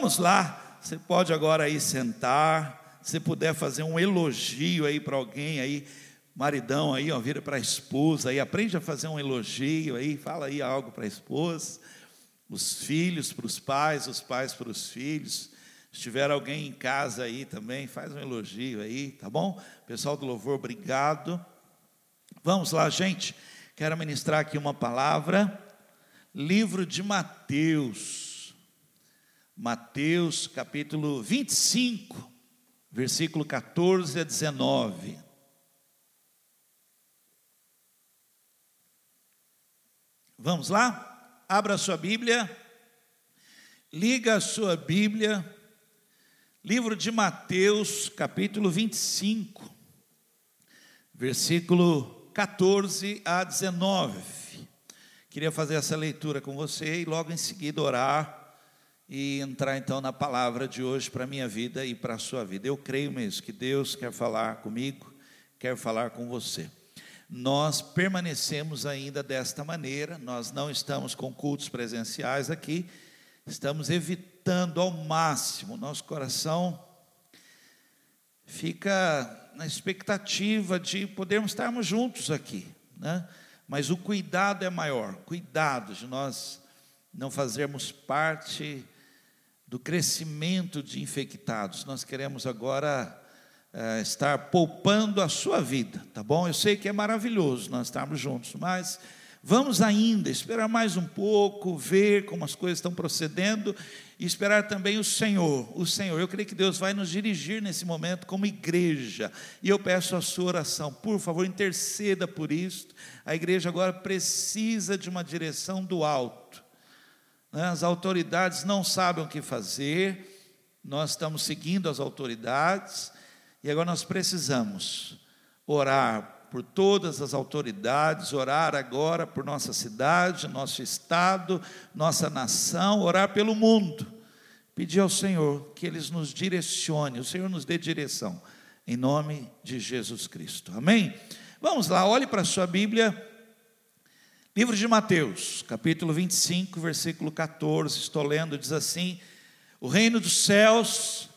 Vamos lá, você pode agora aí sentar, se puder fazer um elogio aí para alguém aí, maridão aí, ó, vira para a esposa aí, aprende a fazer um elogio aí, fala aí algo para a esposa, os filhos para os pais, os pais para os filhos. Se tiver alguém em casa aí também, faz um elogio aí, tá bom? Pessoal do louvor, obrigado. Vamos lá, gente. Quero ministrar aqui uma palavra. Livro de Mateus. Mateus, capítulo 25, versículo 14 a 19. Vamos lá? Abra a sua Bíblia. Liga a sua Bíblia Livro de Mateus, capítulo 25, versículo 14 a 19. Queria fazer essa leitura com você e logo em seguida orar e entrar então na palavra de hoje para a minha vida e para a sua vida. Eu creio mesmo que Deus quer falar comigo, quer falar com você. Nós permanecemos ainda desta maneira, nós não estamos com cultos presenciais aqui, estamos evitando ao máximo, nosso coração fica na expectativa de podermos estarmos juntos aqui, né? Mas o cuidado é maior, cuidado de nós não fazermos parte do crescimento de infectados. Nós queremos agora é, estar poupando a sua vida, tá bom? Eu sei que é maravilhoso nós estarmos juntos, mas Vamos ainda esperar mais um pouco, ver como as coisas estão procedendo e esperar também o Senhor. O Senhor, eu creio que Deus vai nos dirigir nesse momento como igreja. E eu peço a sua oração, por favor, interceda por isso. A igreja agora precisa de uma direção do alto. Né? As autoridades não sabem o que fazer, nós estamos seguindo as autoridades e agora nós precisamos orar por todas as autoridades, orar agora por nossa cidade, nosso estado, nossa nação, orar pelo mundo. Pedir ao Senhor que Ele nos direcione, o Senhor nos dê direção, em nome de Jesus Cristo. Amém? Vamos lá, olhe para a sua Bíblia, livro de Mateus, capítulo 25, versículo 14, estou lendo, diz assim: O reino dos céus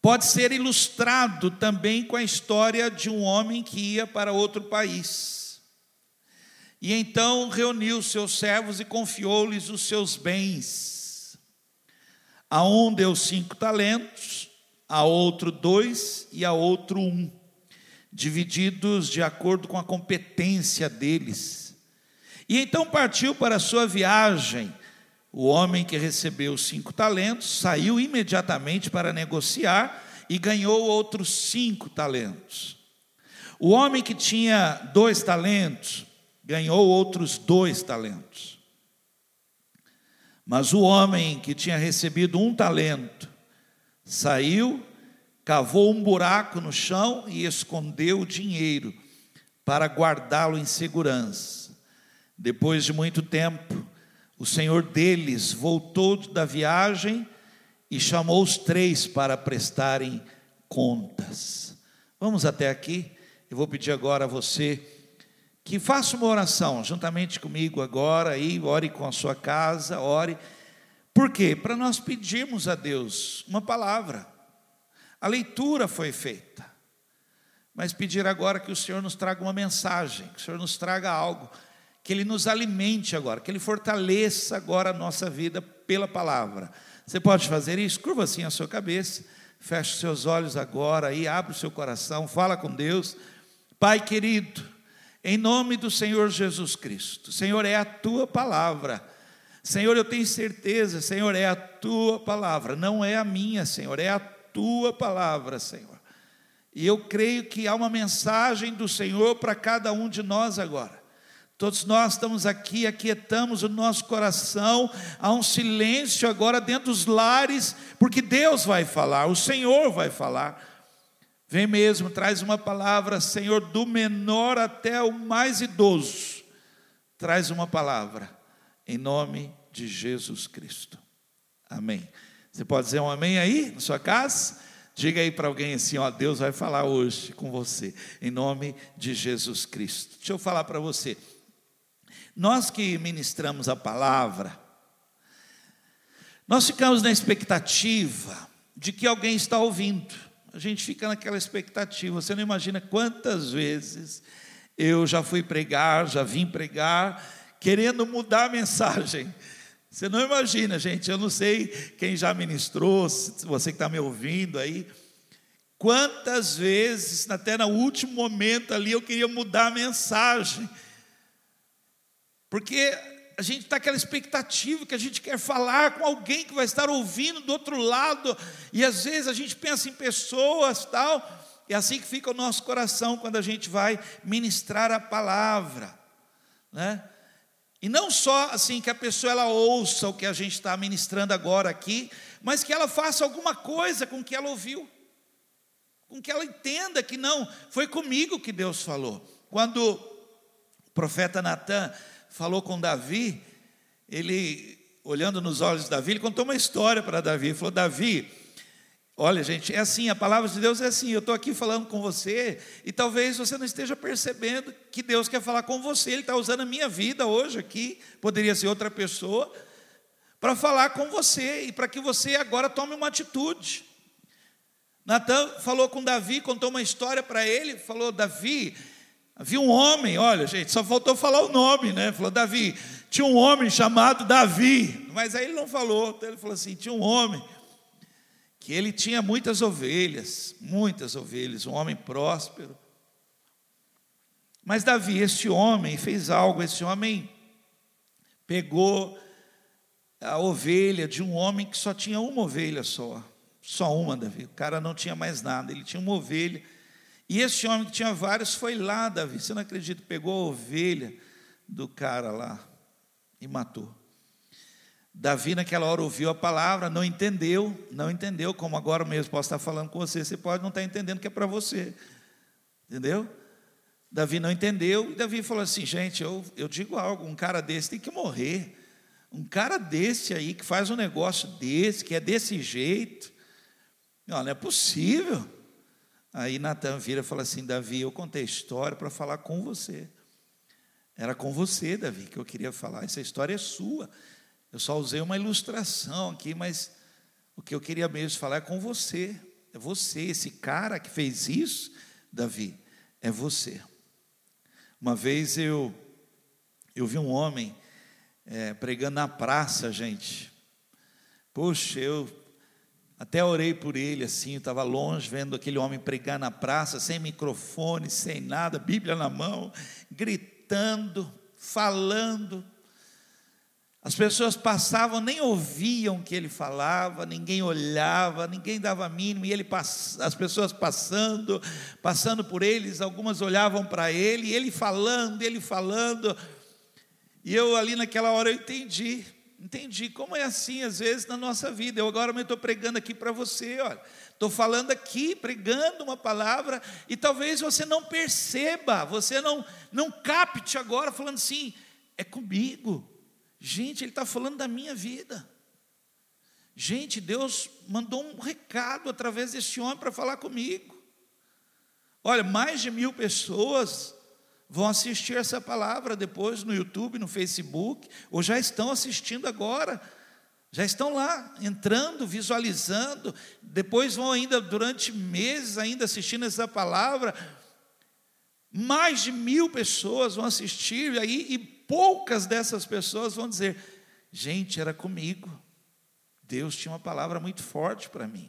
Pode ser ilustrado também com a história de um homem que ia para outro país. E então reuniu seus servos e confiou-lhes os seus bens. A um deu cinco talentos, a outro dois e a outro um, divididos de acordo com a competência deles. E então partiu para sua viagem o homem que recebeu cinco talentos saiu imediatamente para negociar e ganhou outros cinco talentos. O homem que tinha dois talentos ganhou outros dois talentos. Mas o homem que tinha recebido um talento saiu, cavou um buraco no chão e escondeu o dinheiro para guardá-lo em segurança. Depois de muito tempo, o senhor deles voltou da viagem e chamou os três para prestarem contas. Vamos até aqui. Eu vou pedir agora a você que faça uma oração juntamente comigo agora aí, ore com a sua casa, ore. Por quê? Para nós pedirmos a Deus uma palavra. A leitura foi feita. Mas pedir agora que o Senhor nos traga uma mensagem, que o Senhor nos traga algo que Ele nos alimente agora, que Ele fortaleça agora a nossa vida pela palavra. Você pode fazer isso? Curva assim a sua cabeça, feche seus olhos agora e abre o seu coração, fala com Deus. Pai querido, em nome do Senhor Jesus Cristo, Senhor, é a tua palavra. Senhor, eu tenho certeza, Senhor, é a tua palavra, não é a minha, Senhor, é a tua palavra, Senhor. E eu creio que há uma mensagem do Senhor para cada um de nós agora. Todos nós estamos aqui, aquietamos o nosso coração, há um silêncio agora dentro dos lares, porque Deus vai falar, o Senhor vai falar. Vem mesmo, traz uma palavra, Senhor, do menor até o mais idoso. Traz uma palavra, em nome de Jesus Cristo. Amém. Você pode dizer um amém aí, na sua casa? Diga aí para alguém assim: ó, Deus vai falar hoje com você, em nome de Jesus Cristo. Deixa eu falar para você. Nós que ministramos a palavra, Nós ficamos na expectativa de que alguém está ouvindo. A gente fica naquela expectativa. Você não imagina quantas vezes eu já fui pregar, já vim pregar, querendo mudar a mensagem. Você não imagina, gente. Eu não sei quem já ministrou, você que está me ouvindo aí. Quantas vezes, até no último momento ali, eu queria mudar a mensagem. Porque a gente está aquela expectativa que a gente quer falar com alguém que vai estar ouvindo do outro lado, e às vezes a gente pensa em pessoas tal, é assim que fica o nosso coração quando a gente vai ministrar a palavra, né? E não só assim que a pessoa ela ouça o que a gente está ministrando agora aqui, mas que ela faça alguma coisa com o que ela ouviu, com que ela entenda que não foi comigo que Deus falou. Quando o profeta Natan falou com Davi, ele, olhando nos olhos de Davi, ele contou uma história para Davi. Ele falou: Davi, olha, gente, é assim, a palavra de Deus é assim. Eu estou aqui falando com você e talvez você não esteja percebendo que Deus quer falar com você. Ele está usando a minha vida hoje aqui, poderia ser outra pessoa, para falar com você e para que você agora tome uma atitude. Natan falou com Davi, contou uma história para ele, falou: Davi, Havia um homem, olha, gente, só faltou falar o nome, né? Falou Davi. Tinha um homem chamado Davi, mas aí ele não falou. Então ele falou assim: tinha um homem que ele tinha muitas ovelhas, muitas ovelhas, um homem próspero. Mas Davi, este homem, fez algo. Esse homem pegou a ovelha de um homem que só tinha uma ovelha só, só uma, Davi. O cara não tinha mais nada, ele tinha uma ovelha e esse homem que tinha vários foi lá, Davi, você não acredita, pegou a ovelha do cara lá e matou. Davi naquela hora ouviu a palavra, não entendeu, não entendeu, como agora mesmo posso estar falando com você, você pode não estar entendendo que é para você, entendeu? Davi não entendeu, e Davi falou assim: gente, eu, eu digo algo, um cara desse tem que morrer, um cara desse aí que faz um negócio desse, que é desse jeito, não, não é possível. Aí Natan vira e fala assim: Davi, eu contei a história para falar com você. Era com você, Davi, que eu queria falar. Essa história é sua. Eu só usei uma ilustração aqui, mas o que eu queria mesmo falar é com você. É você, esse cara que fez isso, Davi, é você. Uma vez eu, eu vi um homem é, pregando na praça, gente. Poxa, eu até orei por ele assim, estava longe, vendo aquele homem pregar na praça, sem microfone, sem nada, Bíblia na mão, gritando, falando. As pessoas passavam, nem ouviam o que ele falava, ninguém olhava, ninguém dava mínimo, e ele as pessoas passando, passando por eles, algumas olhavam para ele, ele falando, ele falando. E eu ali naquela hora eu entendi Entendi. Como é assim, às vezes, na nossa vida. Eu agora estou pregando aqui para você, olha. Estou falando aqui, pregando uma palavra, e talvez você não perceba, você não, não capte agora, falando assim, é comigo. Gente, Ele está falando da minha vida. Gente, Deus mandou um recado através desse homem para falar comigo. Olha, mais de mil pessoas vão assistir essa palavra depois no YouTube, no Facebook, ou já estão assistindo agora. Já estão lá, entrando, visualizando, depois vão ainda durante meses ainda assistindo essa palavra. Mais de mil pessoas vão assistir, aí, e poucas dessas pessoas vão dizer: gente, era comigo. Deus tinha uma palavra muito forte para mim.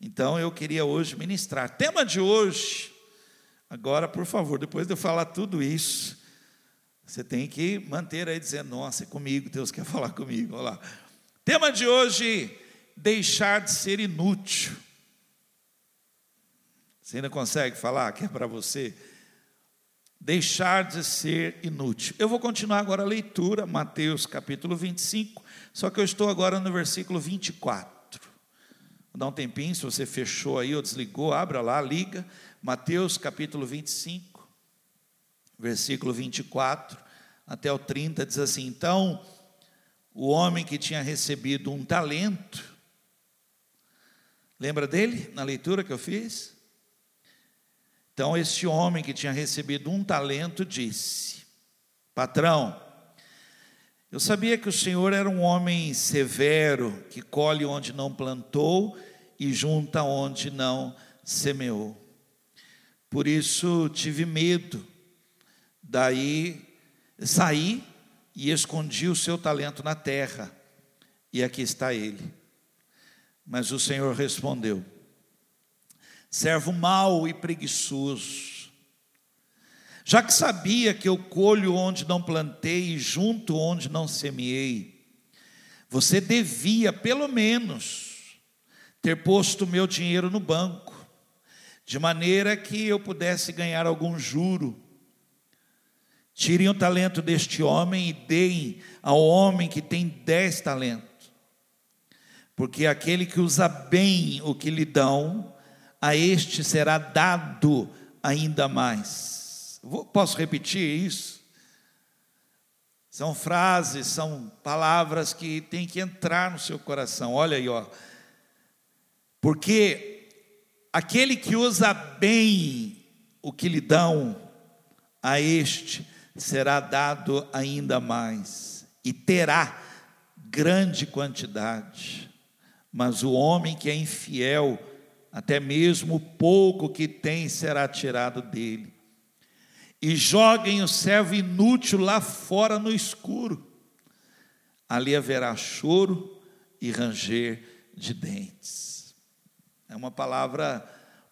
Então eu queria hoje ministrar. Tema de hoje, Agora, por favor, depois de eu falar tudo isso, você tem que manter aí dizendo: Nossa, é comigo, Deus quer falar comigo. Olha lá. Tema de hoje: deixar de ser inútil. Você ainda consegue falar que é para você? Deixar de ser inútil. Eu vou continuar agora a leitura, Mateus capítulo 25, só que eu estou agora no versículo 24. Vou dar um tempinho, se você fechou aí ou desligou, abra lá, liga. Mateus capítulo 25, versículo 24 até o 30, diz assim: Então, o homem que tinha recebido um talento, lembra dele na leitura que eu fiz? Então, esse homem que tinha recebido um talento disse: Patrão, Eu sabia que o Senhor era um homem severo, que colhe onde não plantou e junta onde não semeou. Por isso tive medo. Daí saí e escondi o seu talento na terra. E aqui está ele. Mas o Senhor respondeu: servo mau e preguiçoso, já que sabia que eu colho onde não plantei e junto onde não semeei, você devia, pelo menos, ter posto meu dinheiro no banco, de maneira que eu pudesse ganhar algum juro. Tirem o talento deste homem e deem ao homem que tem dez talentos. Porque aquele que usa bem o que lhe dão, a este será dado ainda mais. Posso repetir isso? São frases, são palavras que têm que entrar no seu coração. Olha aí, ó. Porque aquele que usa bem o que lhe dão, a este será dado ainda mais, e terá grande quantidade. Mas o homem que é infiel, até mesmo o pouco que tem será tirado dele. E joguem o servo inútil lá fora no escuro. Ali haverá choro e ranger de dentes. É uma palavra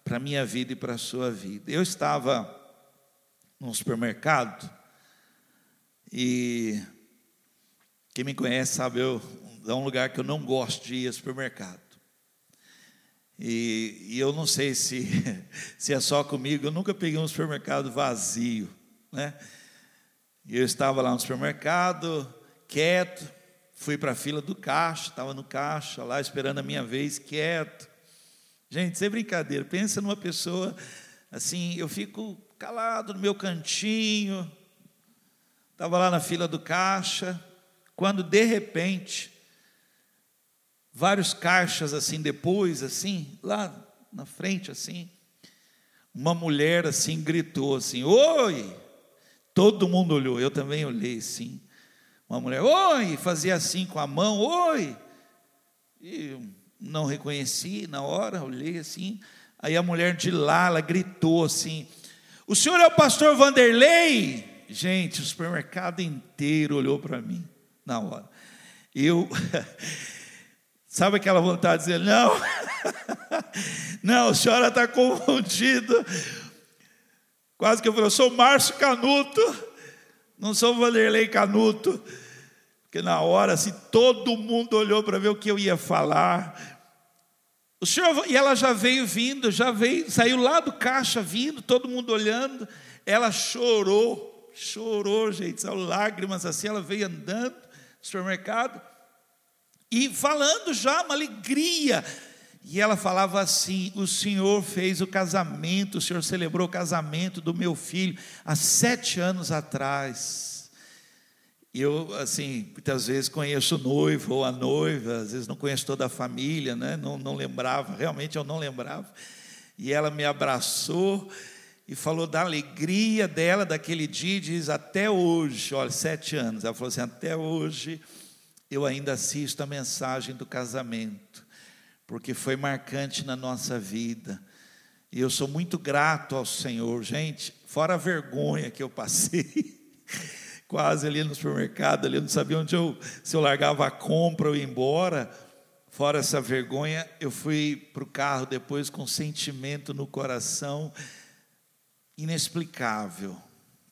para a minha vida e para a sua vida. Eu estava num supermercado e quem me conhece sabe, eu, é um lugar que eu não gosto de ir ao supermercado. E, e, eu não sei se, se é só comigo, eu nunca peguei um supermercado vazio. Né? Eu estava lá no supermercado, quieto, fui para a fila do caixa, estava no caixa lá esperando a minha vez, quieto. Gente, sem brincadeira, pensa numa pessoa assim, eu fico calado no meu cantinho, Estava lá na fila do caixa, quando de repente, vários caixas assim depois, assim, lá na frente, assim, uma mulher assim gritou assim: Oi! Todo mundo olhou, eu também olhei assim. Uma mulher, oi! Fazia assim com a mão, oi! E não reconheci na hora, olhei assim. Aí a mulher de lá, ela gritou assim: O senhor é o pastor Vanderlei? Gente, o supermercado inteiro olhou para mim na hora. Eu, sabe aquela vontade de dizer, não, não, a senhora está confundida. Quase que eu falei, eu sou Márcio Canuto, não sou Vanderlei Canuto. Porque na hora, assim, todo mundo olhou para ver o que eu ia falar. O senhor, e ela já veio vindo, já veio, saiu lá do caixa vindo, todo mundo olhando. Ela chorou chorou, gente, são lágrimas assim, ela veio andando no supermercado e falando já uma alegria. E ela falava assim: O Senhor fez o casamento, o Senhor celebrou o casamento do meu filho há sete anos atrás. E eu, assim, muitas vezes conheço o noivo ou a noiva, às vezes não conheço toda a família, né? não, não lembrava, realmente eu não lembrava. E ela me abraçou e falou da alegria dela daquele dia, e diz até hoje, olha, sete anos, ela falou assim: até hoje eu ainda assisto a mensagem do casamento, porque foi marcante na nossa vida. E eu sou muito grato ao Senhor, gente, fora a vergonha que eu passei, quase ali no supermercado, ali eu não sabia onde eu, se eu largava a compra ou ia embora. Fora essa vergonha, eu fui para o carro depois com sentimento no coração inexplicável.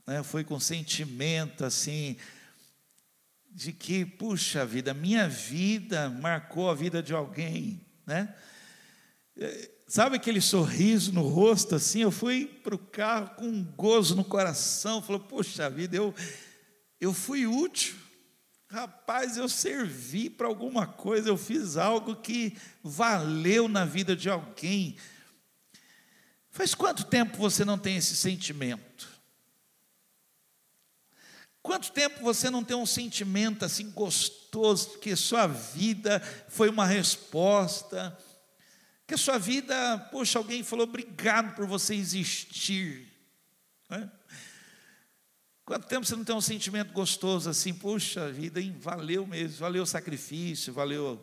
Né? Foi com sentimento assim, de que, puxa vida, minha vida marcou a vida de alguém. Né? É, sabe aquele sorriso no rosto assim? Eu fui para o carro com um gozo no coração, falou, puxa vida, eu, eu fui útil. Rapaz, eu servi para alguma coisa, eu fiz algo que valeu na vida de alguém. Faz quanto tempo você não tem esse sentimento? Quanto tempo você não tem um sentimento assim gostoso, que sua vida foi uma resposta, que a sua vida, poxa, alguém falou obrigado por você existir. Né? Quanto tempo você não tem um sentimento gostoso assim? Puxa vida, hein? valeu mesmo, valeu o sacrifício, valeu,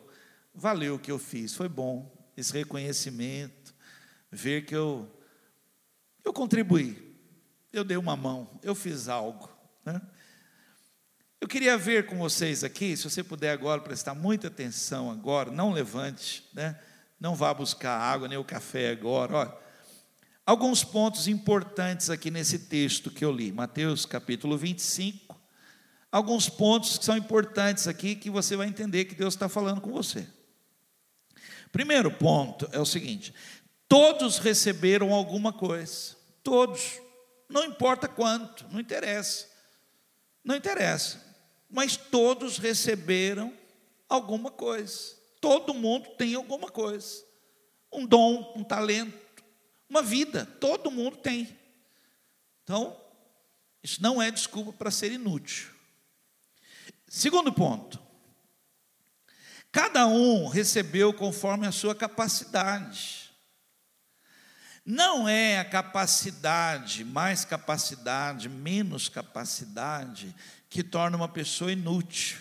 valeu o que eu fiz, foi bom esse reconhecimento, ver que eu, eu contribuí, eu dei uma mão, eu fiz algo. Né? Eu queria ver com vocês aqui, se você puder agora prestar muita atenção agora, não levante, né? não vá buscar água nem o café agora, olha. Alguns pontos importantes aqui nesse texto que eu li, Mateus capítulo 25. Alguns pontos que são importantes aqui que você vai entender que Deus está falando com você. Primeiro ponto é o seguinte: todos receberam alguma coisa, todos, não importa quanto, não interessa, não interessa, mas todos receberam alguma coisa, todo mundo tem alguma coisa, um dom, um talento, uma vida, todo mundo tem. Então, isso não é desculpa para ser inútil. Segundo ponto, cada um recebeu conforme a sua capacidade. Não é a capacidade, mais capacidade, menos capacidade, que torna uma pessoa inútil.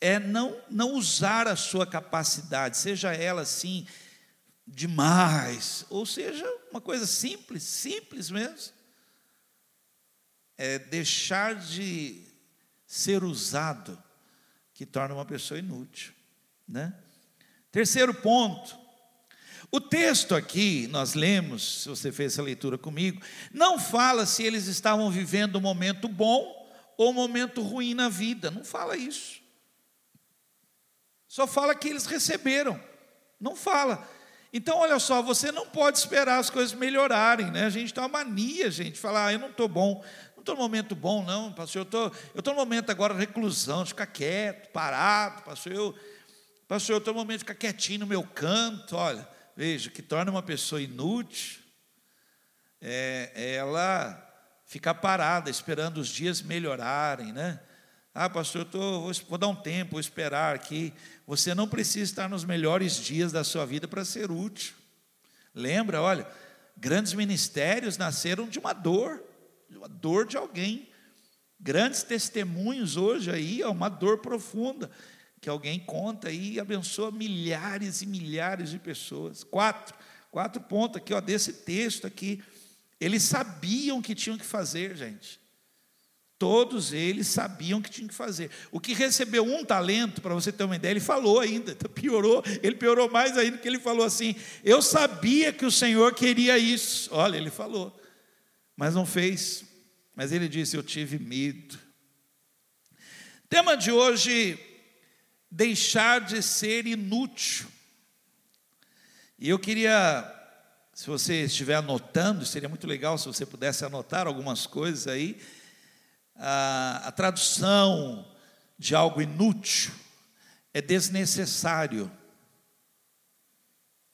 É não, não usar a sua capacidade, seja ela assim demais, ou seja, uma coisa simples, simples mesmo. É deixar de ser usado que torna uma pessoa inútil, né? Terceiro ponto. O texto aqui, nós lemos, se você fez essa leitura comigo, não fala se eles estavam vivendo um momento bom ou um momento ruim na vida, não fala isso. Só fala que eles receberam, não fala. Então, olha só, você não pode esperar as coisas melhorarem, né? A gente tem uma mania, gente, falar, ah, eu não estou bom, não estou no momento bom, não, pastor, eu estou eu estou no momento agora de reclusão, de ficar quieto, parado, pastor, eu, pastor, eu estou no momento de ficar quietinho no meu canto, olha, veja, que torna uma pessoa inútil, é, ela ficar parada, esperando os dias melhorarem, né? Ah, pastor, eu tô, vou, dar um tempo, vou esperar aqui. Você não precisa estar nos melhores dias da sua vida para ser útil. Lembra, olha, grandes ministérios nasceram de uma dor, de uma dor de alguém. Grandes testemunhos hoje aí, é uma dor profunda que alguém conta e abençoa milhares e milhares de pessoas. Quatro, quatro pontos aqui, ó, desse texto aqui. Eles sabiam que tinham que fazer, gente. Todos eles sabiam o que tinham que fazer. O que recebeu um talento, para você ter uma ideia, ele falou ainda, piorou, ele piorou mais ainda, porque ele falou assim: Eu sabia que o Senhor queria isso. Olha, ele falou, mas não fez. Mas ele disse: Eu tive medo. Tema de hoje: deixar de ser inútil. E eu queria, se você estiver anotando, seria muito legal se você pudesse anotar algumas coisas aí a, a tradução de algo inútil é desnecessário.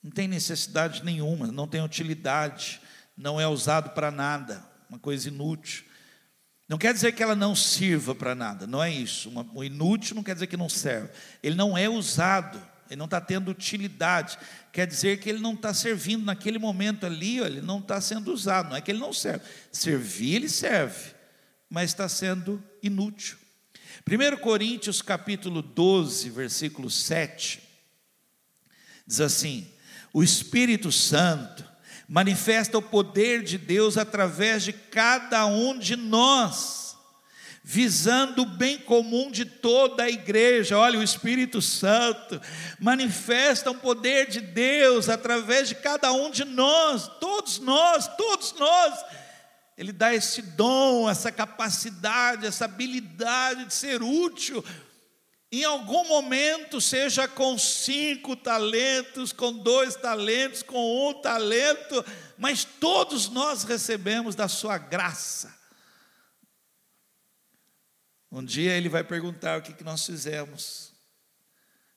Não tem necessidade nenhuma, não tem utilidade, não é usado para nada, uma coisa inútil. Não quer dizer que ela não sirva para nada, não é isso. Uma, o inútil não quer dizer que não serve. Ele não é usado, ele não está tendo utilidade. Quer dizer que ele não está servindo naquele momento ali, ele não está sendo usado. Não é que ele não serve. Servir, ele serve mas está sendo inútil. 1 Coríntios capítulo 12, versículo 7, diz assim: O Espírito Santo manifesta o poder de Deus através de cada um de nós, visando o bem comum de toda a igreja. Olha, o Espírito Santo manifesta o poder de Deus através de cada um de nós, todos nós, todos nós ele dá esse dom, essa capacidade, essa habilidade de ser útil. Em algum momento, seja com cinco talentos, com dois talentos, com um talento, mas todos nós recebemos da sua graça. Um dia ele vai perguntar o que, nós fizemos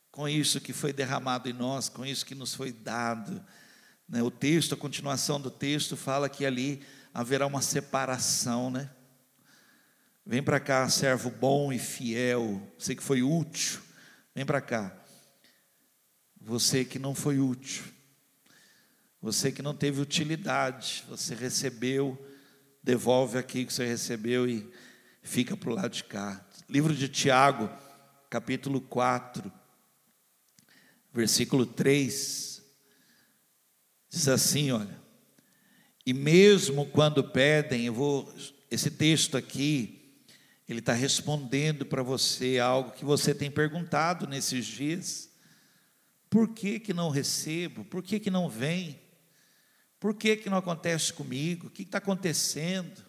com isso que foi derramado em nós, com isso que nos foi dado. Né? O texto, a continuação do texto, fala que ali haverá uma separação, né? Vem para cá, servo bom e fiel, você que foi útil, vem para cá. Você que não foi útil, você que não teve utilidade, você recebeu devolve aqui que você recebeu e fica para o lado de cá. Livro de Tiago, capítulo 4, versículo 3, diz assim: olha, e mesmo quando pedem, eu vou, esse texto aqui, ele está respondendo para você algo que você tem perguntado nesses dias. Por que, que não recebo? Por que, que não vem? Por que, que não acontece comigo? O que está acontecendo?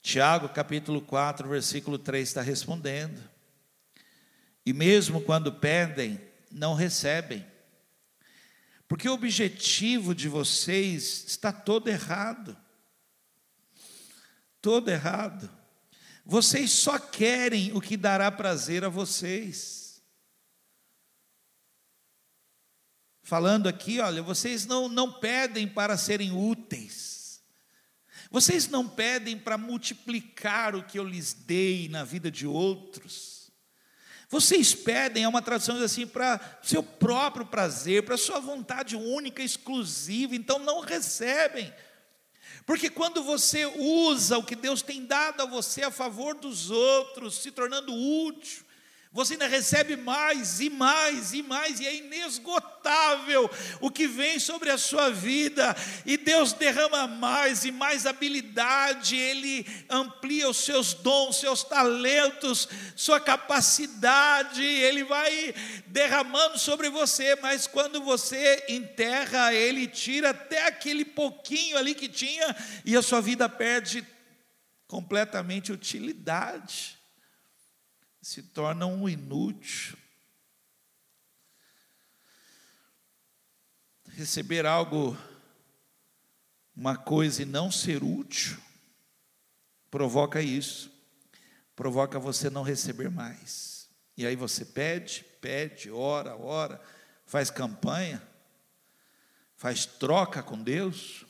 Tiago capítulo 4, versículo 3 está respondendo. E mesmo quando pedem, não recebem. Porque o objetivo de vocês está todo errado. Todo errado. Vocês só querem o que dará prazer a vocês. Falando aqui, olha, vocês não, não pedem para serem úteis. Vocês não pedem para multiplicar o que eu lhes dei na vida de outros. Vocês pedem, é uma tradução assim, para seu próprio prazer, para sua vontade única, exclusiva, então não recebem. Porque quando você usa o que Deus tem dado a você a favor dos outros, se tornando útil, você ainda recebe mais e mais e mais, e é inesgotável o que vem sobre a sua vida, e Deus derrama mais e mais habilidade, Ele amplia os seus dons, seus talentos, sua capacidade, Ele vai derramando sobre você, mas quando você enterra, Ele tira até aquele pouquinho ali que tinha, e a sua vida perde completamente utilidade se torna um inútil. Receber algo, uma coisa e não ser útil, provoca isso, provoca você não receber mais. E aí você pede, pede, ora, ora, faz campanha, faz troca com Deus,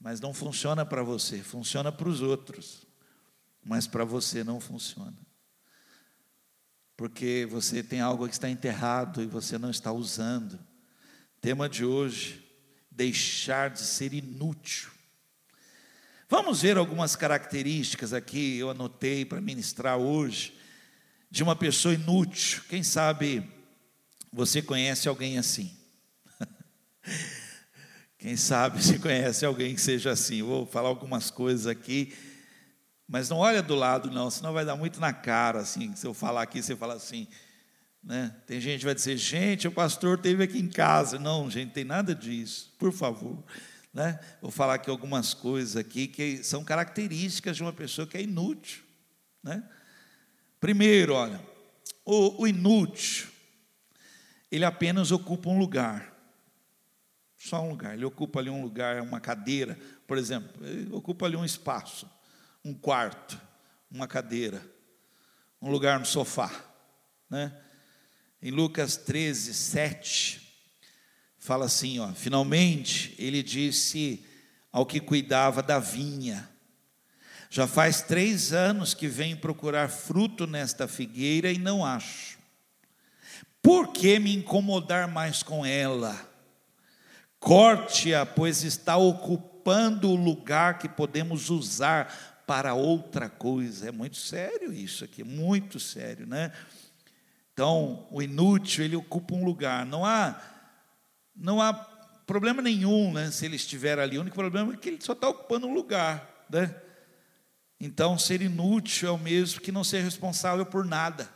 mas não funciona para você, funciona para os outros mas para você não funciona. Porque você tem algo que está enterrado e você não está usando. Tema de hoje: deixar de ser inútil. Vamos ver algumas características aqui, eu anotei para ministrar hoje, de uma pessoa inútil. Quem sabe você conhece alguém assim? Quem sabe você conhece alguém que seja assim? vou falar algumas coisas aqui mas não olha do lado, não, senão vai dar muito na cara, assim, se eu falar aqui, você fala assim, né? Tem gente que vai dizer, gente, o pastor teve aqui em casa. Não, gente, tem nada disso, por favor. Né? Vou falar aqui algumas coisas aqui que são características de uma pessoa que é inútil. Né? Primeiro, olha, o, o inútil, ele apenas ocupa um lugar. Só um lugar. Ele ocupa ali um lugar, uma cadeira, por exemplo, ele ocupa ali um espaço um quarto, uma cadeira, um lugar no sofá. Né? Em Lucas 13, 7, fala assim: ó, finalmente ele disse ao que cuidava da vinha: Já faz três anos que venho procurar fruto nesta figueira e não acho. Por que me incomodar mais com ela? Corte-a, pois está ocupando o lugar que podemos usar para outra coisa. É muito sério isso aqui, muito sério, né? Então, o inútil, ele ocupa um lugar. Não há não há problema nenhum, né, se ele estiver ali. O único problema é que ele só está ocupando um lugar, né? Então, ser inútil é o mesmo que não ser responsável por nada.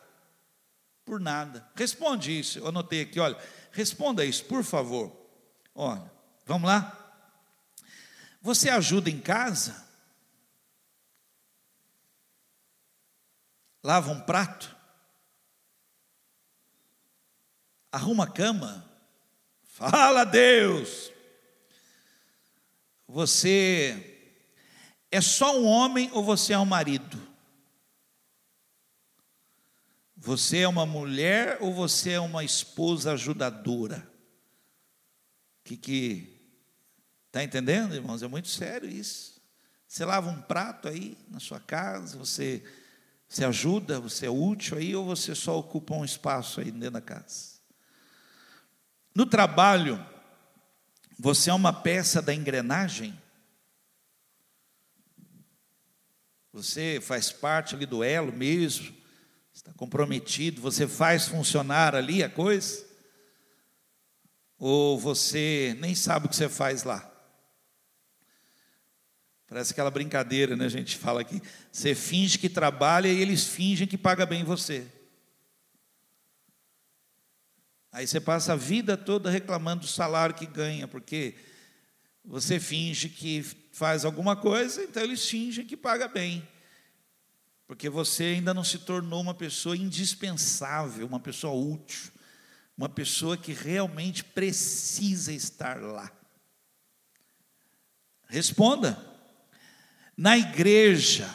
Por nada. Responde isso. Eu anotei aqui, olha. Responda isso, por favor. Olha, vamos lá? Você ajuda em casa? Lava um prato, arruma a cama, fala a Deus. Você é só um homem ou você é um marido? Você é uma mulher ou você é uma esposa ajudadora? Que que tá entendendo, irmãos? É muito sério isso. Você lava um prato aí na sua casa, você você ajuda, você é útil aí ou você só ocupa um espaço aí dentro da casa? No trabalho, você é uma peça da engrenagem? Você faz parte ali do elo mesmo? Está comprometido? Você faz funcionar ali a coisa? Ou você nem sabe o que você faz lá? Parece aquela brincadeira, né? A gente fala aqui. Você finge que trabalha e eles fingem que paga bem você. Aí você passa a vida toda reclamando do salário que ganha, porque você finge que faz alguma coisa, então eles fingem que paga bem. Porque você ainda não se tornou uma pessoa indispensável, uma pessoa útil, uma pessoa que realmente precisa estar lá. Responda. Na igreja,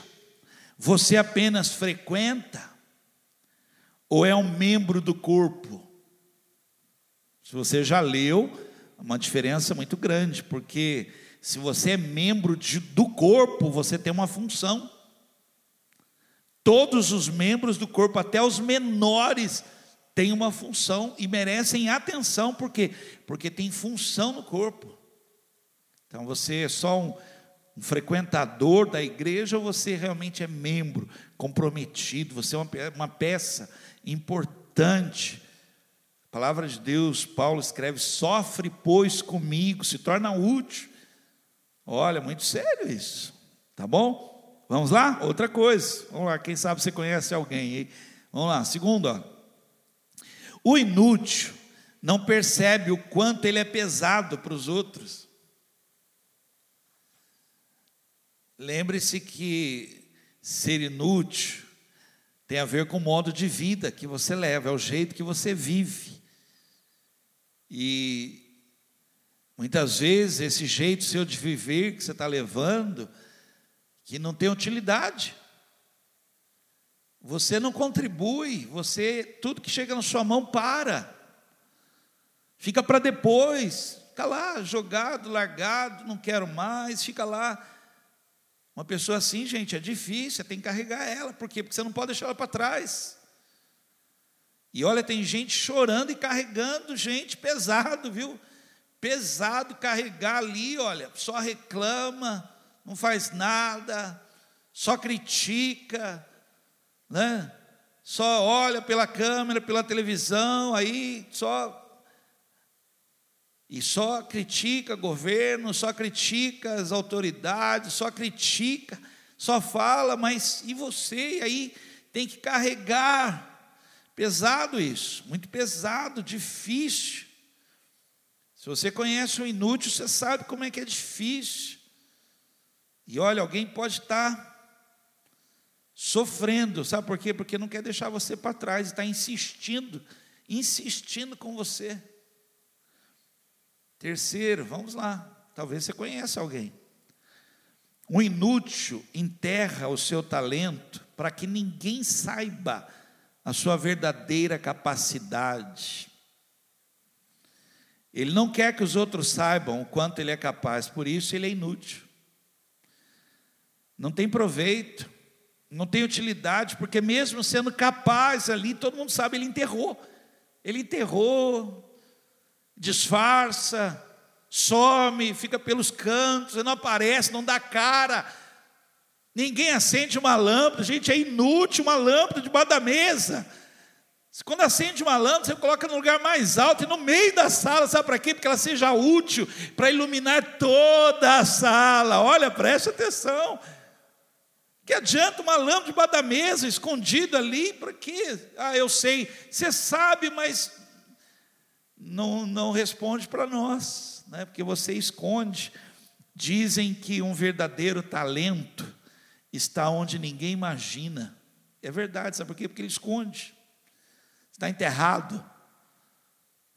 você apenas frequenta ou é um membro do corpo? Se você já leu, é uma diferença muito grande, porque se você é membro de, do corpo, você tem uma função. Todos os membros do corpo, até os menores, têm uma função e merecem atenção, por quê? Porque tem função no corpo. Então você é só um um frequentador da igreja ou você realmente é membro, comprometido, você é uma peça importante. A palavra de Deus, Paulo escreve: sofre, pois, comigo, se torna útil. Olha, muito sério isso, tá bom? Vamos lá? Outra coisa, vamos lá, quem sabe você conhece alguém aí. Vamos lá, segundo, ó. o inútil não percebe o quanto ele é pesado para os outros. Lembre-se que ser inútil tem a ver com o modo de vida que você leva, é o jeito que você vive. E muitas vezes esse jeito seu de viver que você está levando, que não tem utilidade. Você não contribui, você tudo que chega na sua mão para. Fica para depois, fica lá jogado, largado, não quero mais, fica lá uma pessoa assim, gente, é difícil, tem que carregar ela, por quê? Porque você não pode deixar ela para trás. E olha, tem gente chorando e carregando gente pesado, viu? Pesado carregar ali, olha, só reclama, não faz nada, só critica, né? Só olha pela câmera, pela televisão, aí só e só critica governo, só critica as autoridades, só critica, só fala, mas e você? E aí tem que carregar. Pesado isso, muito pesado, difícil. Se você conhece o inútil, você sabe como é que é difícil. E olha, alguém pode estar sofrendo, sabe por quê? Porque não quer deixar você para trás, está insistindo, insistindo com você. Terceiro, vamos lá, talvez você conheça alguém. Um inútil enterra o seu talento para que ninguém saiba a sua verdadeira capacidade. Ele não quer que os outros saibam o quanto ele é capaz, por isso ele é inútil. Não tem proveito, não tem utilidade, porque mesmo sendo capaz ali, todo mundo sabe, ele enterrou. Ele enterrou, disfarça, some, fica pelos cantos, não aparece, não dá cara. Ninguém acende uma lâmpada, gente, é inútil uma lâmpada debaixo da mesa. Quando acende uma lâmpada, você coloca no lugar mais alto e no meio da sala, sabe para quê? Porque ela seja útil para iluminar toda a sala. Olha, preste atenção. Que adianta uma lâmpada debaixo da mesa, escondida ali, para quê? Ah, eu sei, você sabe, mas não, não responde para nós, né? porque você esconde. Dizem que um verdadeiro talento está onde ninguém imagina. É verdade, sabe por quê? Porque ele esconde, está enterrado.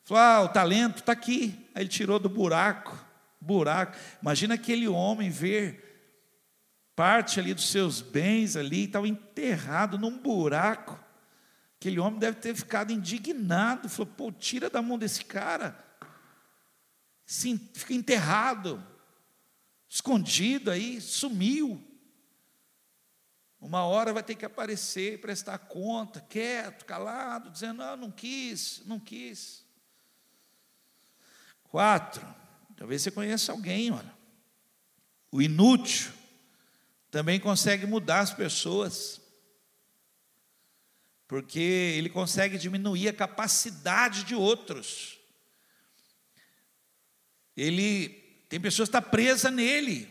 Falou, ah, o talento está aqui. Aí ele tirou do buraco, buraco. Imagina aquele homem ver parte ali dos seus bens ali, estava enterrado num buraco. Aquele homem deve ter ficado indignado, falou: pô, tira da mão desse cara, Sim, fica enterrado, escondido aí, sumiu. Uma hora vai ter que aparecer e prestar conta, quieto, calado, dizendo: não, não quis, não quis. Quatro, talvez você conheça alguém, olha. O inútil também consegue mudar as pessoas, porque ele consegue diminuir a capacidade de outros. Ele tem pessoas que estão tá presas nele,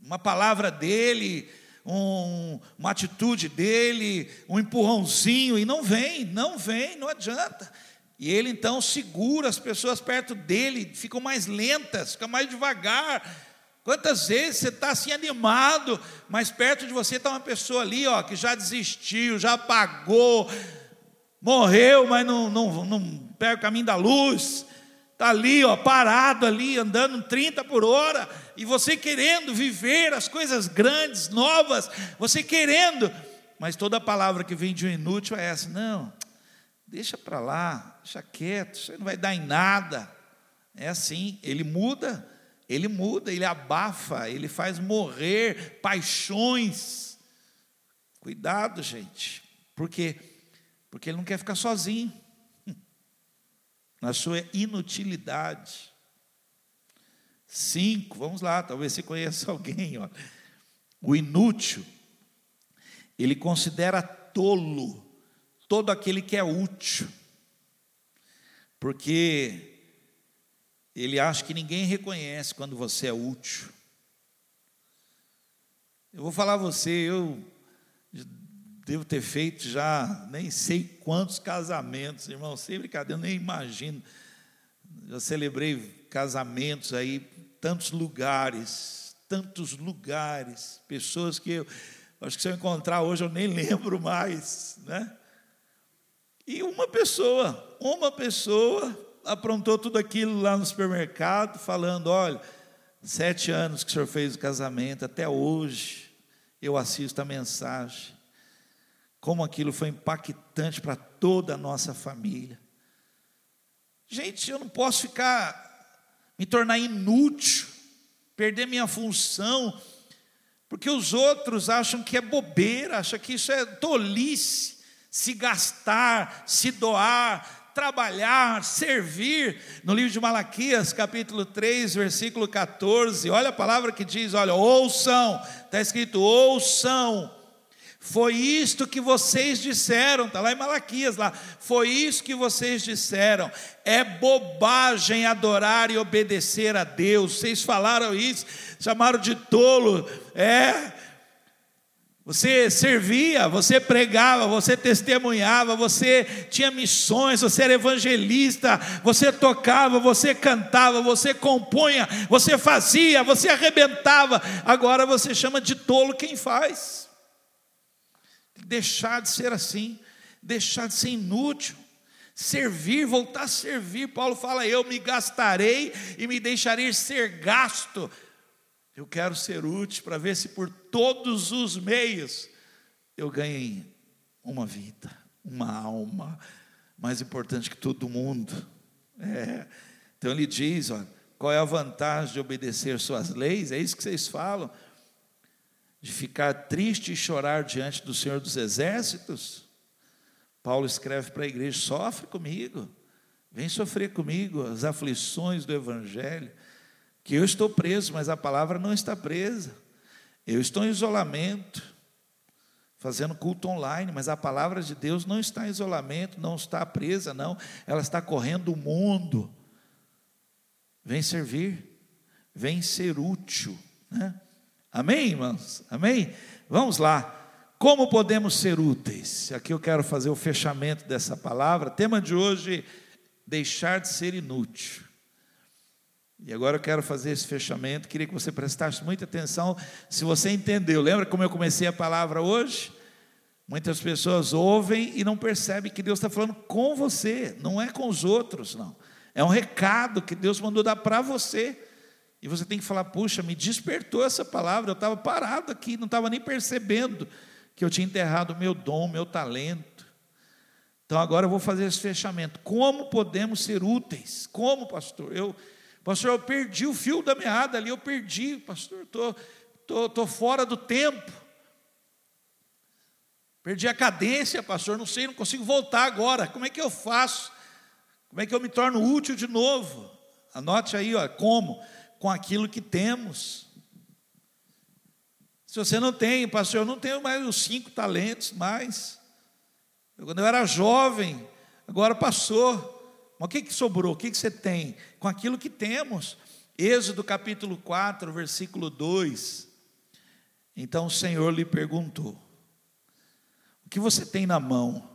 uma palavra dele, um, uma atitude dele, um empurrãozinho, e não vem, não vem, não adianta. E ele então segura as pessoas perto dele, ficam mais lentas, ficam mais devagar. Quantas vezes você está assim animado, mas perto de você está uma pessoa ali, ó, que já desistiu, já apagou, morreu, mas não, não, não pega o caminho da luz, está ali, ó, parado ali, andando 30 por hora, e você querendo viver as coisas grandes, novas, você querendo, mas toda palavra que vem de um inútil é essa: não, deixa para lá, deixa quieto, isso não vai dar em nada. É assim, ele muda, ele muda, ele abafa, ele faz morrer paixões. Cuidado, gente, por quê? Porque ele não quer ficar sozinho, na sua inutilidade. Cinco, vamos lá, talvez você conheça alguém. Ó. O inútil, ele considera tolo todo aquele que é útil, porque ele acha que ninguém reconhece quando você é útil. Eu vou falar a você, eu devo ter feito já nem sei quantos casamentos, irmão, sem brincadeira, eu nem imagino. Já celebrei casamentos aí tantos lugares, tantos lugares, pessoas que eu acho que se eu encontrar hoje eu nem lembro mais, né? E uma pessoa, uma pessoa aprontou tudo aquilo lá no supermercado, falando: olha, sete anos que o senhor fez o casamento, até hoje eu assisto a mensagem. Como aquilo foi impactante para toda a nossa família. Gente, eu não posso ficar me tornar inútil, perder minha função, porque os outros acham que é bobeira, acham que isso é tolice, se gastar, se doar, trabalhar, servir. No livro de Malaquias, capítulo 3, versículo 14, olha a palavra que diz: olha, ouçam, está escrito, ouçam foi isto que vocês disseram, está lá em Malaquias lá. Foi isso que vocês disseram. É bobagem adorar e obedecer a Deus. Vocês falaram isso, chamaram de tolo. É. Você servia, você pregava, você testemunhava, você tinha missões, você era evangelista, você tocava, você cantava, você compunha, você fazia, você arrebentava. Agora você chama de tolo quem faz deixar de ser assim, deixar de ser inútil, servir, voltar a servir. Paulo fala: Eu me gastarei e me deixarei ser gasto. Eu quero ser útil para ver se por todos os meios eu ganhei uma vida, uma alma, mais importante que todo mundo. É. Então ele diz: ó, qual é a vantagem de obedecer suas leis? É isso que vocês falam de ficar triste e chorar diante do Senhor dos Exércitos, Paulo escreve para a igreja: sofre comigo, vem sofrer comigo as aflições do Evangelho, que eu estou preso, mas a palavra não está presa, eu estou em isolamento, fazendo culto online, mas a palavra de Deus não está em isolamento, não está presa, não, ela está correndo o mundo. Vem servir, vem ser útil, né? Amém, irmãos? Amém? Vamos lá. Como podemos ser úteis? Aqui eu quero fazer o fechamento dessa palavra. Tema de hoje: deixar de ser inútil. E agora eu quero fazer esse fechamento. Queria que você prestasse muita atenção. Se você entendeu, lembra como eu comecei a palavra hoje? Muitas pessoas ouvem e não percebem que Deus está falando com você, não é com os outros, não. É um recado que Deus mandou dar para você. E você tem que falar: puxa, me despertou essa palavra, eu estava parado aqui, não estava nem percebendo que eu tinha enterrado meu dom, meu talento. Então agora eu vou fazer esse fechamento. Como podemos ser úteis? Como, pastor? Eu, pastor, eu perdi o fio da meada ali, eu perdi, pastor, estou tô, tô fora do tempo. Perdi a cadência, pastor, não sei, não consigo voltar agora. Como é que eu faço? Como é que eu me torno útil de novo? Anote aí, ó, como? com aquilo que temos. Se você não tem, pastor, eu não tenho mais os cinco talentos mais. Quando eu era jovem, agora passou. Mas o que, que sobrou? O que, que você tem? Com aquilo que temos. Êxodo capítulo 4, versículo 2. Então o Senhor lhe perguntou: O que você tem na mão?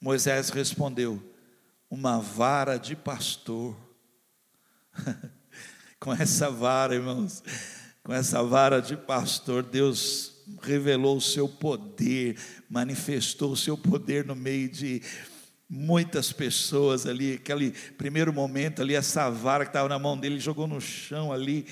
Moisés respondeu: Uma vara de pastor. com essa vara, irmãos, com essa vara de pastor, Deus revelou o seu poder, manifestou o seu poder no meio de muitas pessoas ali, aquele primeiro momento ali, essa vara que estava na mão dele, jogou no chão ali,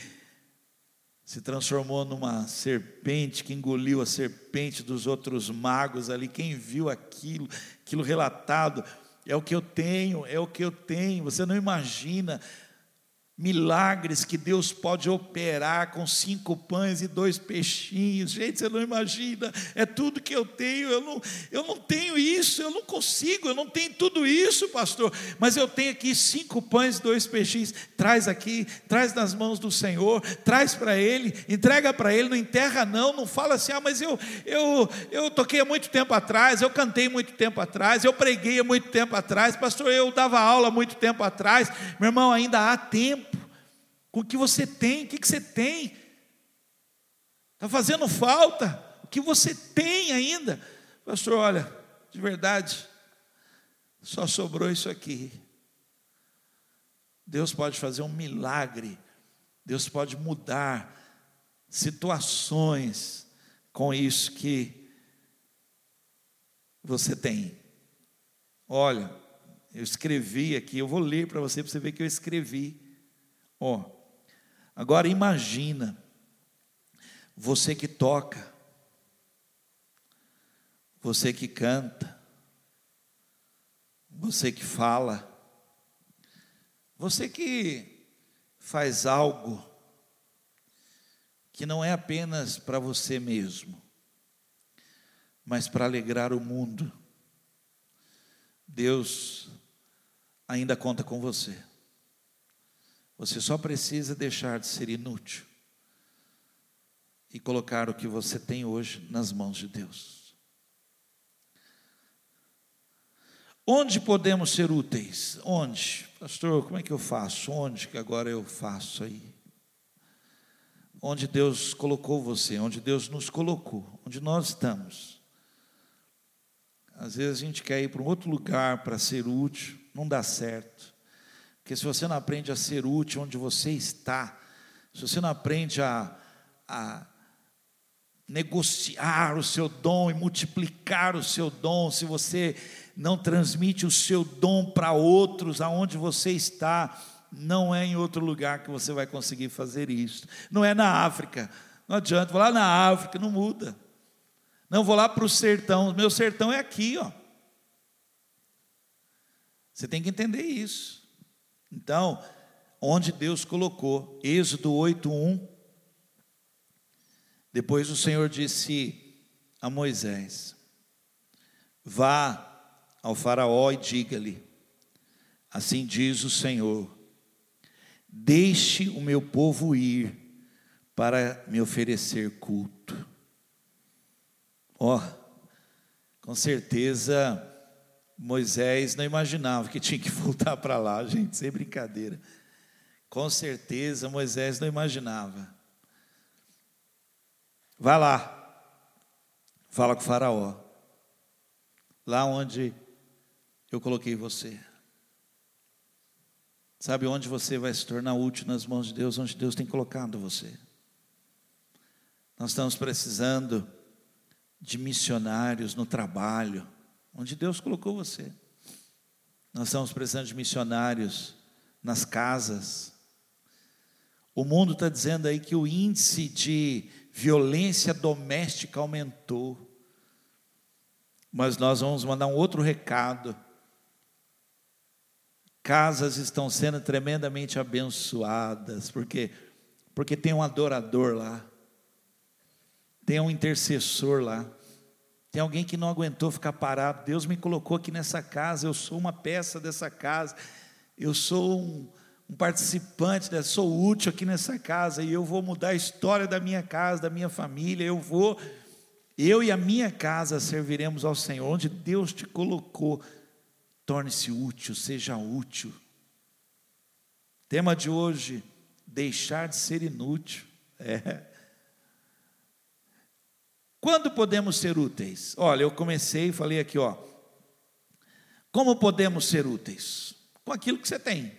se transformou numa serpente que engoliu a serpente dos outros magos ali. Quem viu aquilo, aquilo relatado, é o que eu tenho, é o que eu tenho. Você não imagina milagres que Deus pode operar com cinco pães e dois peixinhos. Gente, você não imagina, é tudo que eu tenho. Eu não, eu não tenho isso, eu não consigo, eu não tenho tudo isso, pastor. Mas eu tenho aqui cinco pães e dois peixinhos. Traz aqui, traz nas mãos do Senhor, traz para Ele, entrega para Ele, não enterra, não, não fala assim, ah, mas eu, eu, eu toquei há muito tempo atrás, eu cantei muito tempo atrás, eu preguei há muito tempo atrás, pastor, eu dava aula há muito tempo atrás. Meu irmão, ainda há tempo com o que você tem, o que, que você tem? Está fazendo falta? O que você tem ainda? Pastor, olha, de verdade, só sobrou isso aqui. Deus pode fazer um milagre, Deus pode mudar situações com isso que você tem. Olha, eu escrevi aqui, eu vou ler para você, para você ver que eu escrevi. Ó, oh, Agora imagina você que toca, você que canta, você que fala, você que faz algo que não é apenas para você mesmo, mas para alegrar o mundo. Deus ainda conta com você. Você só precisa deixar de ser inútil e colocar o que você tem hoje nas mãos de Deus. Onde podemos ser úteis? Onde? Pastor, como é que eu faço? Onde que agora eu faço aí? Onde Deus colocou você, onde Deus nos colocou, onde nós estamos. Às vezes a gente quer ir para um outro lugar para ser útil, não dá certo. Porque se você não aprende a ser útil onde você está, se você não aprende a, a negociar o seu dom e multiplicar o seu dom, se você não transmite o seu dom para outros aonde você está, não é em outro lugar que você vai conseguir fazer isso. Não é na África. Não adianta, vou lá na África, não muda. Não vou lá para o sertão, meu sertão é aqui, ó. Você tem que entender isso. Então, onde Deus colocou, Êxodo 8:1, depois o Senhor disse a Moisés: Vá ao Faraó e diga-lhe: Assim diz o Senhor: Deixe o meu povo ir para me oferecer culto. Ó, oh, com certeza Moisés não imaginava que tinha que voltar para lá, gente, sem brincadeira. Com certeza Moisés não imaginava. Vá lá, fala com o Faraó, lá onde eu coloquei você. Sabe onde você vai se tornar útil nas mãos de Deus, onde Deus tem colocado você. Nós estamos precisando de missionários no trabalho onde Deus colocou você. Nós estamos precisando de missionários nas casas. O mundo está dizendo aí que o índice de violência doméstica aumentou. Mas nós vamos mandar um outro recado. Casas estão sendo tremendamente abençoadas, porque porque tem um adorador lá. Tem um intercessor lá. Tem alguém que não aguentou ficar parado. Deus me colocou aqui nessa casa, eu sou uma peça dessa casa, eu sou um, um participante, né? sou útil aqui nessa casa e eu vou mudar a história da minha casa, da minha família, eu vou, eu e a minha casa serviremos ao Senhor, onde Deus te colocou, torne-se útil, seja útil. Tema de hoje, deixar de ser inútil. É. Quando podemos ser úteis? Olha, eu comecei e falei aqui, ó. Como podemos ser úteis? Com aquilo que você tem.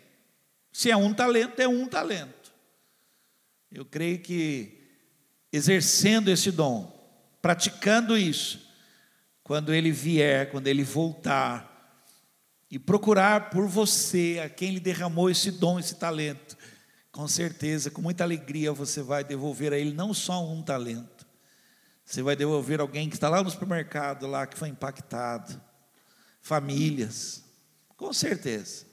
Se é um talento, é um talento. Eu creio que exercendo esse dom, praticando isso, quando ele vier, quando ele voltar, e procurar por você, a quem lhe derramou esse dom, esse talento, com certeza, com muita alegria, você vai devolver a ele não só um talento, você vai devolver alguém que está lá no supermercado, lá que foi impactado, famílias, com certeza.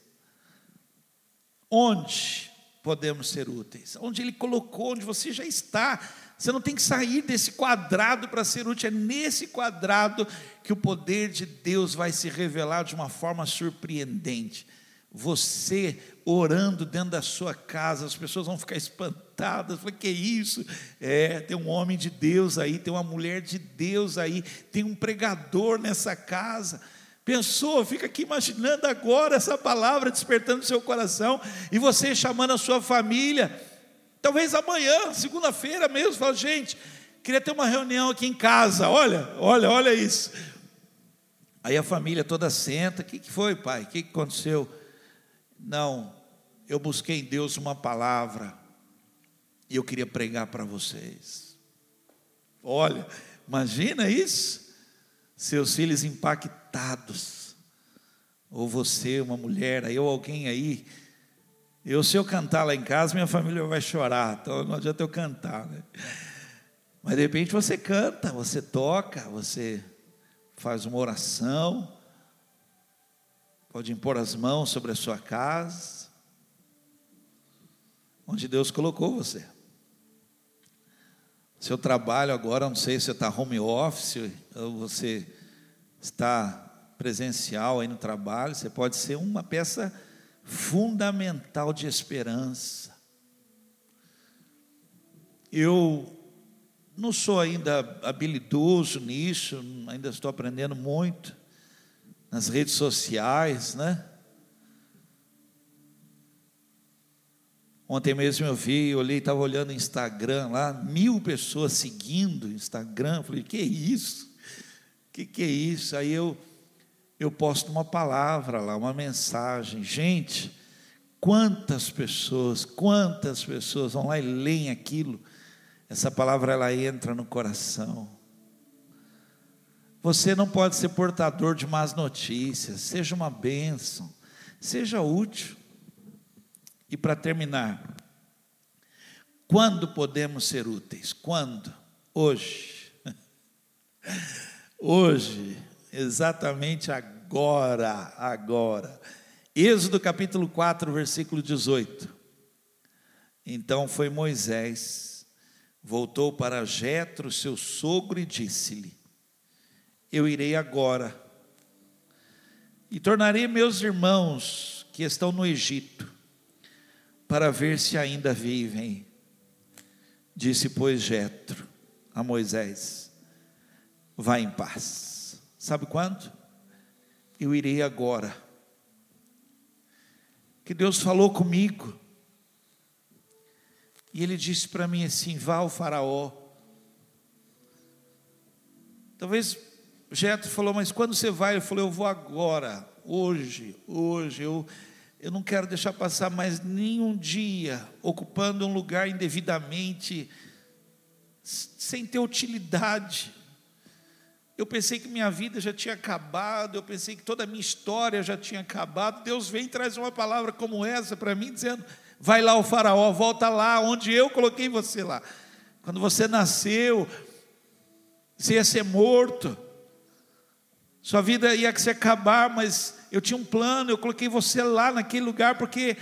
Onde podemos ser úteis? Onde Ele colocou, onde você já está. Você não tem que sair desse quadrado para ser útil, é nesse quadrado que o poder de Deus vai se revelar de uma forma surpreendente. Você orando dentro da sua casa, as pessoas vão ficar espantadas. Falei, que isso? É, tem um homem de Deus aí, tem uma mulher de Deus aí, tem um pregador nessa casa. Pensou, fica aqui imaginando agora essa palavra despertando seu coração e você chamando a sua família. Talvez amanhã, segunda-feira mesmo, fala, gente, queria ter uma reunião aqui em casa. Olha, olha, olha isso. Aí a família toda senta. O que, que foi, pai? O que, que aconteceu? Não, eu busquei em Deus uma palavra e eu queria pregar para vocês. Olha, imagina isso seus filhos impactados, ou você, uma mulher, ou alguém aí. Eu, se eu cantar lá em casa, minha família vai chorar, então não adianta eu cantar, né? Mas de repente você canta, você toca, você faz uma oração, pode impor as mãos sobre a sua casa, onde Deus colocou você. Seu trabalho agora, não sei se você está home office ou você está presencial aí no trabalho, você pode ser uma peça fundamental de esperança. Eu não sou ainda habilidoso nisso, ainda estou aprendendo muito nas redes sociais, né? Ontem mesmo eu vi, olhei, estava olhando o Instagram lá, mil pessoas seguindo o Instagram. Falei, que isso? Que que é isso? Aí eu eu posto uma palavra lá, uma mensagem. Gente, quantas pessoas, quantas pessoas vão lá e leem aquilo. Essa palavra ela entra no coração. Você não pode ser portador de más notícias. Seja uma bênção, seja útil. E para terminar, quando podemos ser úteis? Quando? Hoje. Hoje, exatamente agora, agora. Êxodo capítulo 4, versículo 18. Então foi Moisés, voltou para Jetro, seu sogro, e disse-lhe: Eu irei agora e tornarei meus irmãos que estão no Egito para ver se ainda vivem. Disse, pois, Jetro a Moisés: Vá em paz. Sabe quando? Eu irei agora. Que Deus falou comigo. E ele disse para mim assim: vá ao Faraó. Talvez Jetro falou, mas quando você vai? Eu falei, eu vou agora, hoje, hoje. Eu, eu não quero deixar passar mais nenhum dia ocupando um lugar indevidamente, sem ter utilidade. Eu pensei que minha vida já tinha acabado, eu pensei que toda a minha história já tinha acabado. Deus vem e traz uma palavra como essa para mim, dizendo: vai lá o Faraó, volta lá, onde eu coloquei você lá. Quando você nasceu, você ia ser morto, sua vida ia se acabar, mas eu tinha um plano, eu coloquei você lá naquele lugar, porque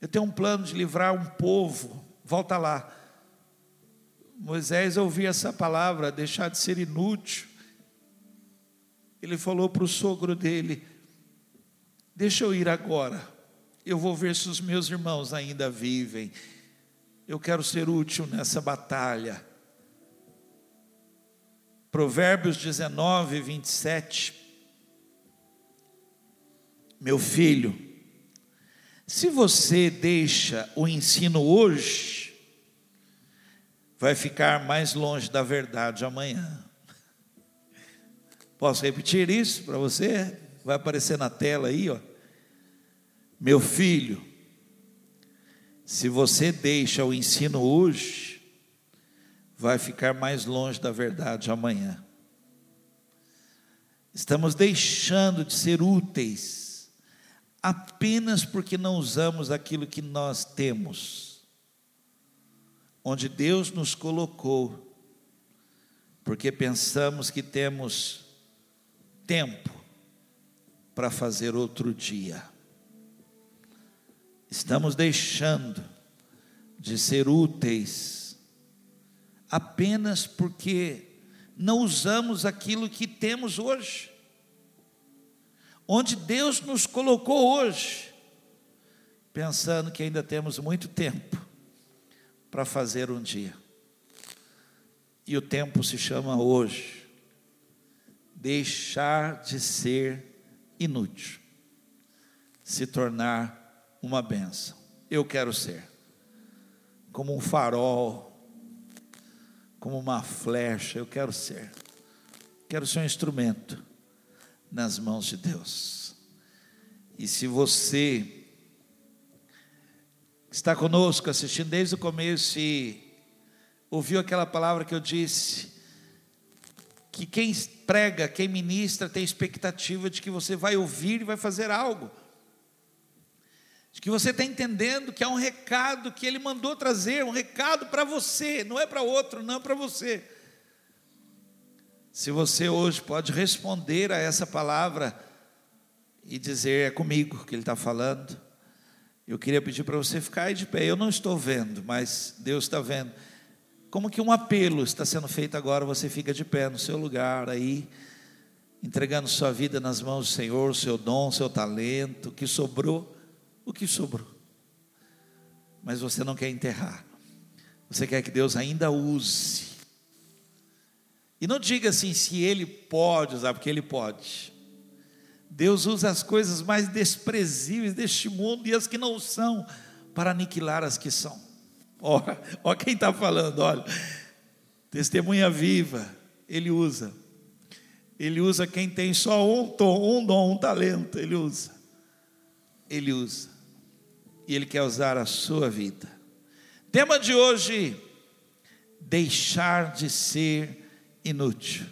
eu tenho um plano de livrar um povo. Volta lá. Moisés ouviu essa palavra, deixar de ser inútil. Ele falou para o sogro dele: Deixa eu ir agora. Eu vou ver se os meus irmãos ainda vivem. Eu quero ser útil nessa batalha. Provérbios 19, 27. Meu filho, se você deixa o ensino hoje, vai ficar mais longe da verdade amanhã. Posso repetir isso para você? Vai aparecer na tela aí, ó. Meu filho, se você deixa o ensino hoje, vai ficar mais longe da verdade amanhã. Estamos deixando de ser úteis apenas porque não usamos aquilo que nós temos, onde Deus nos colocou, porque pensamos que temos tempo para fazer outro dia. Estamos deixando de ser úteis apenas porque não usamos aquilo que temos hoje. Onde Deus nos colocou hoje, pensando que ainda temos muito tempo para fazer um dia. E o tempo se chama hoje. Deixar de ser inútil, se tornar uma benção. Eu quero ser como um farol como uma flecha, eu quero ser. Quero ser um instrumento nas mãos de Deus. E se você está conosco assistindo desde o começo e ouviu aquela palavra que eu disse, que quem prega, quem ministra, tem expectativa de que você vai ouvir e vai fazer algo de que você está entendendo que é um recado que ele mandou trazer, um recado para você, não é para outro, não é para você. Se você hoje pode responder a essa palavra e dizer é comigo que ele está falando, eu queria pedir para você ficar aí de pé. Eu não estou vendo, mas Deus está vendo. Como que um apelo está sendo feito agora, você fica de pé no seu lugar aí, entregando sua vida nas mãos do Senhor, seu dom, seu talento, que sobrou o que sobrou. Mas você não quer enterrar. Você quer que Deus ainda use. E não diga assim se ele pode usar, porque ele pode. Deus usa as coisas mais desprezíveis deste mundo e as que não são, para aniquilar as que são. Ó quem está falando, olha. Testemunha viva, ele usa. Ele usa quem tem só um, um dom, um talento, ele usa. Ele usa e Ele quer usar a sua vida. Tema de hoje: deixar de ser inútil.